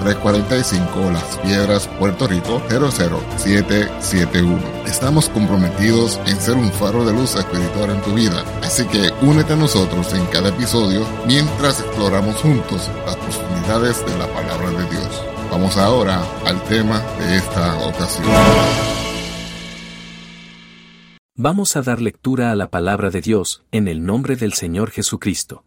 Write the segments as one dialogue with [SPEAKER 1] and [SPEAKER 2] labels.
[SPEAKER 1] 345 Las Piedras, Puerto Rico 00771. Estamos comprometidos en ser un faro de luz espiritual en tu vida, así que únete a nosotros en cada episodio mientras exploramos juntos las profundidades de la palabra de Dios. Vamos ahora al tema de esta ocasión.
[SPEAKER 2] Vamos a dar lectura a la palabra de Dios en el nombre del Señor Jesucristo.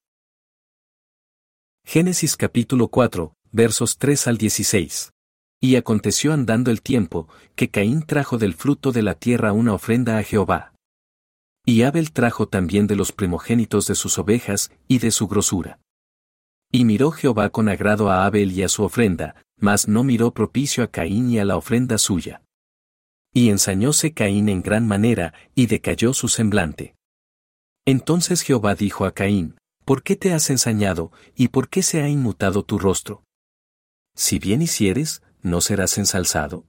[SPEAKER 2] Génesis capítulo 4, versos 3 al 16. Y aconteció andando el tiempo, que Caín trajo del fruto de la tierra una ofrenda a Jehová. Y Abel trajo también de los primogénitos de sus ovejas y de su grosura. Y miró Jehová con agrado a Abel y a su ofrenda, mas no miró propicio a Caín y a la ofrenda suya. Y ensañóse Caín en gran manera, y decayó su semblante. Entonces Jehová dijo a Caín, ¿Por qué te has ensañado, y por qué se ha inmutado tu rostro? Si bien hicieres, ¿no serás ensalzado?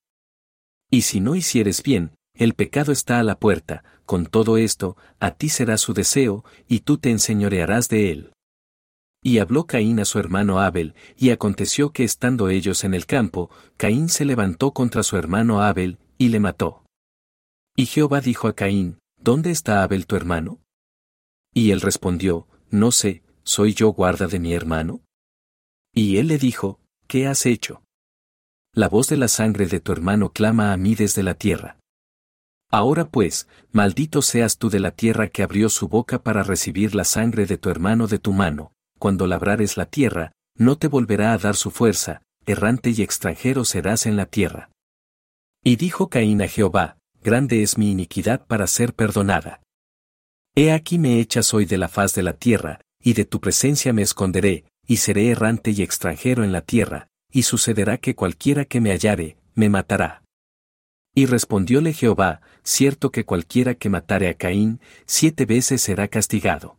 [SPEAKER 2] Y si no hicieres bien, el pecado está a la puerta, con todo esto, a ti será su deseo, y tú te enseñorearás de él. Y habló Caín a su hermano Abel, y aconteció que estando ellos en el campo, Caín se levantó contra su hermano Abel, y le mató. Y Jehová dijo a Caín, ¿Dónde está Abel tu hermano? Y él respondió, No sé, ¿soy yo guarda de mi hermano? Y él le dijo, ¿qué has hecho? La voz de la sangre de tu hermano clama a mí desde la tierra. Ahora pues, maldito seas tú de la tierra que abrió su boca para recibir la sangre de tu hermano de tu mano, cuando labrares la tierra, no te volverá a dar su fuerza, errante y extranjero serás en la tierra. Y dijo Caín a Jehová, grande es mi iniquidad para ser perdonada. He aquí me echas hoy de la faz de la tierra, y de tu presencia me esconderé, y seré errante y extranjero en la tierra, y sucederá que cualquiera que me hallare, me matará. Y respondióle Jehová, cierto que cualquiera que matare a Caín, siete veces será castigado.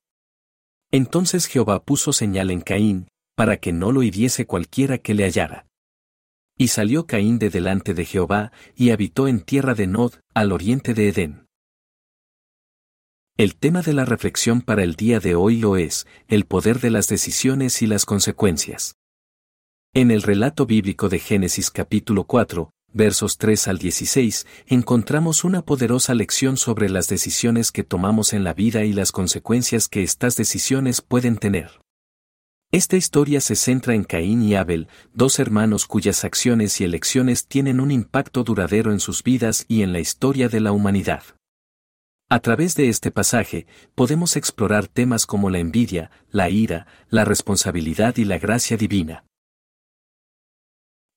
[SPEAKER 2] Entonces Jehová puso señal en Caín, para que no lo hiriese cualquiera que le hallara. Y salió Caín de delante de Jehová, y habitó en tierra de Nod, al oriente de Edén. El tema de la reflexión para el día de hoy lo es, el poder de las decisiones y las consecuencias. En el relato bíblico de Génesis capítulo 4, versos 3 al 16, encontramos una poderosa lección sobre las decisiones que tomamos en la vida y las consecuencias que estas decisiones pueden tener. Esta historia se centra en Caín y Abel, dos hermanos cuyas acciones y elecciones tienen un impacto duradero en sus vidas y en la historia de la humanidad. A través de este pasaje, podemos explorar temas como la envidia, la ira, la responsabilidad y la gracia divina.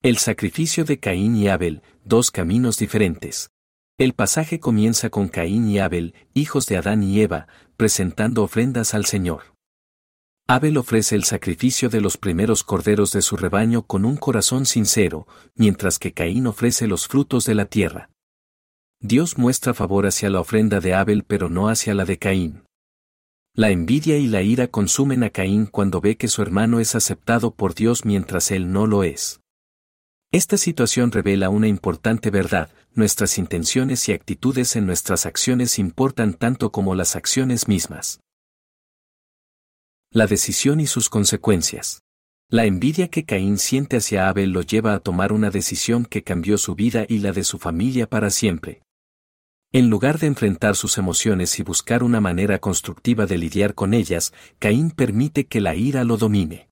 [SPEAKER 2] El sacrificio de Caín y Abel, dos caminos diferentes. El pasaje comienza con Caín y Abel, hijos de Adán y Eva, presentando ofrendas al Señor. Abel ofrece el sacrificio de los primeros corderos de su rebaño con un corazón sincero, mientras que Caín ofrece los frutos de la tierra. Dios muestra favor hacia la ofrenda de Abel pero no hacia la de Caín. La envidia y la ira consumen a Caín cuando ve que su hermano es aceptado por Dios mientras él no lo es. Esta situación revela una importante verdad, nuestras intenciones y actitudes en nuestras acciones importan tanto como las acciones mismas. La decisión y sus consecuencias. La envidia que Caín siente hacia Abel lo lleva a tomar una decisión que cambió su vida y la de su familia para siempre. En lugar de enfrentar sus emociones y buscar una manera constructiva de lidiar con ellas, Caín permite que la ira lo domine.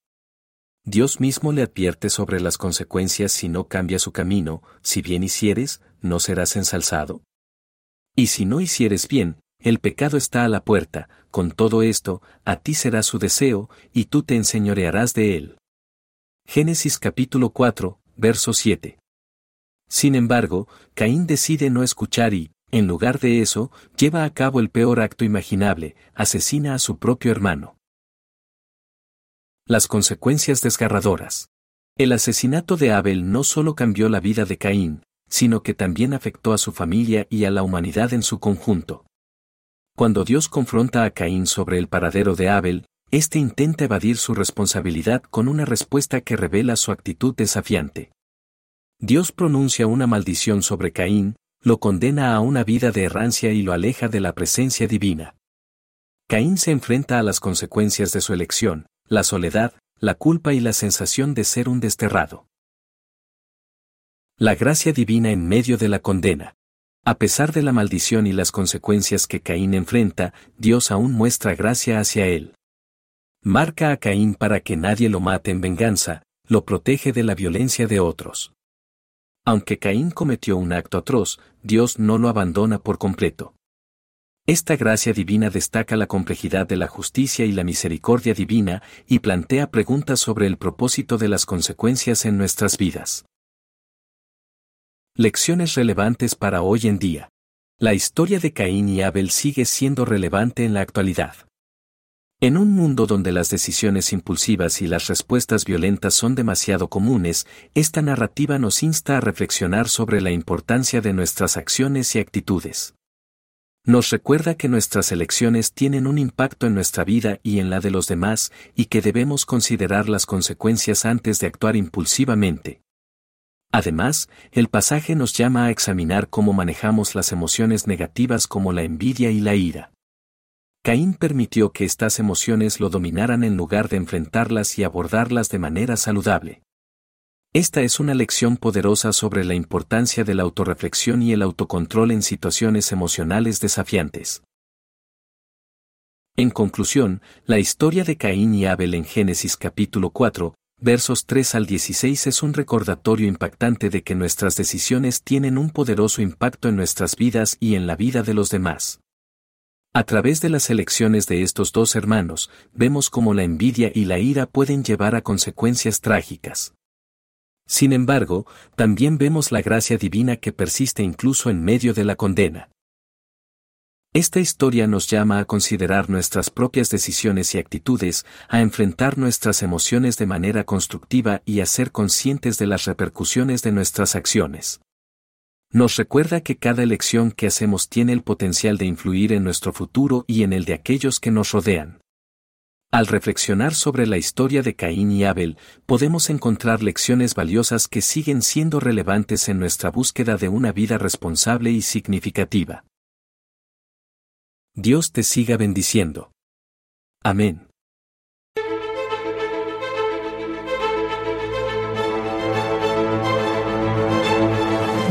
[SPEAKER 2] Dios mismo le advierte sobre las consecuencias si no cambia su camino, si bien hicieres, no serás ensalzado. Y si no hicieres bien, el pecado está a la puerta, con todo esto, a ti será su deseo, y tú te enseñorearás de él. Génesis capítulo 4, verso 7. Sin embargo, Caín decide no escuchar y, en lugar de eso, lleva a cabo el peor acto imaginable, asesina a su propio hermano. Las consecuencias desgarradoras. El asesinato de Abel no solo cambió la vida de Caín, sino que también afectó a su familia y a la humanidad en su conjunto. Cuando Dios confronta a Caín sobre el paradero de Abel, éste intenta evadir su responsabilidad con una respuesta que revela su actitud desafiante. Dios pronuncia una maldición sobre Caín, lo condena a una vida de errancia y lo aleja de la presencia divina. Caín se enfrenta a las consecuencias de su elección, la soledad, la culpa y la sensación de ser un desterrado. La gracia divina en medio de la condena. A pesar de la maldición y las consecuencias que Caín enfrenta, Dios aún muestra gracia hacia él. Marca a Caín para que nadie lo mate en venganza, lo protege de la violencia de otros. Aunque Caín cometió un acto atroz, Dios no lo abandona por completo. Esta gracia divina destaca la complejidad de la justicia y la misericordia divina y plantea preguntas sobre el propósito de las consecuencias en nuestras vidas. Lecciones relevantes para hoy en día. La historia de Caín y Abel sigue siendo relevante en la actualidad. En un mundo donde las decisiones impulsivas y las respuestas violentas son demasiado comunes, esta narrativa nos insta a reflexionar sobre la importancia de nuestras acciones y actitudes. Nos recuerda que nuestras elecciones tienen un impacto en nuestra vida y en la de los demás y que debemos considerar las consecuencias antes de actuar impulsivamente. Además, el pasaje nos llama a examinar cómo manejamos las emociones negativas como la envidia y la ira. Caín permitió que estas emociones lo dominaran en lugar de enfrentarlas y abordarlas de manera saludable. Esta es una lección poderosa sobre la importancia de la autorreflexión y el autocontrol en situaciones emocionales desafiantes. En conclusión, la historia de Caín y Abel en Génesis capítulo 4, versos 3 al 16 es un recordatorio impactante de que nuestras decisiones tienen un poderoso impacto en nuestras vidas y en la vida de los demás. A través de las elecciones de estos dos hermanos, vemos cómo la envidia y la ira pueden llevar a consecuencias trágicas. Sin embargo, también vemos la gracia divina que persiste incluso en medio de la condena. Esta historia nos llama a considerar nuestras propias decisiones y actitudes, a enfrentar nuestras emociones de manera constructiva y a ser conscientes de las repercusiones de nuestras acciones nos recuerda que cada elección que hacemos tiene el potencial de influir en nuestro futuro y en el de aquellos que nos rodean. Al reflexionar sobre la historia de Caín y Abel, podemos encontrar lecciones valiosas que siguen siendo relevantes en nuestra búsqueda de una vida responsable y significativa. Dios te siga bendiciendo. Amén.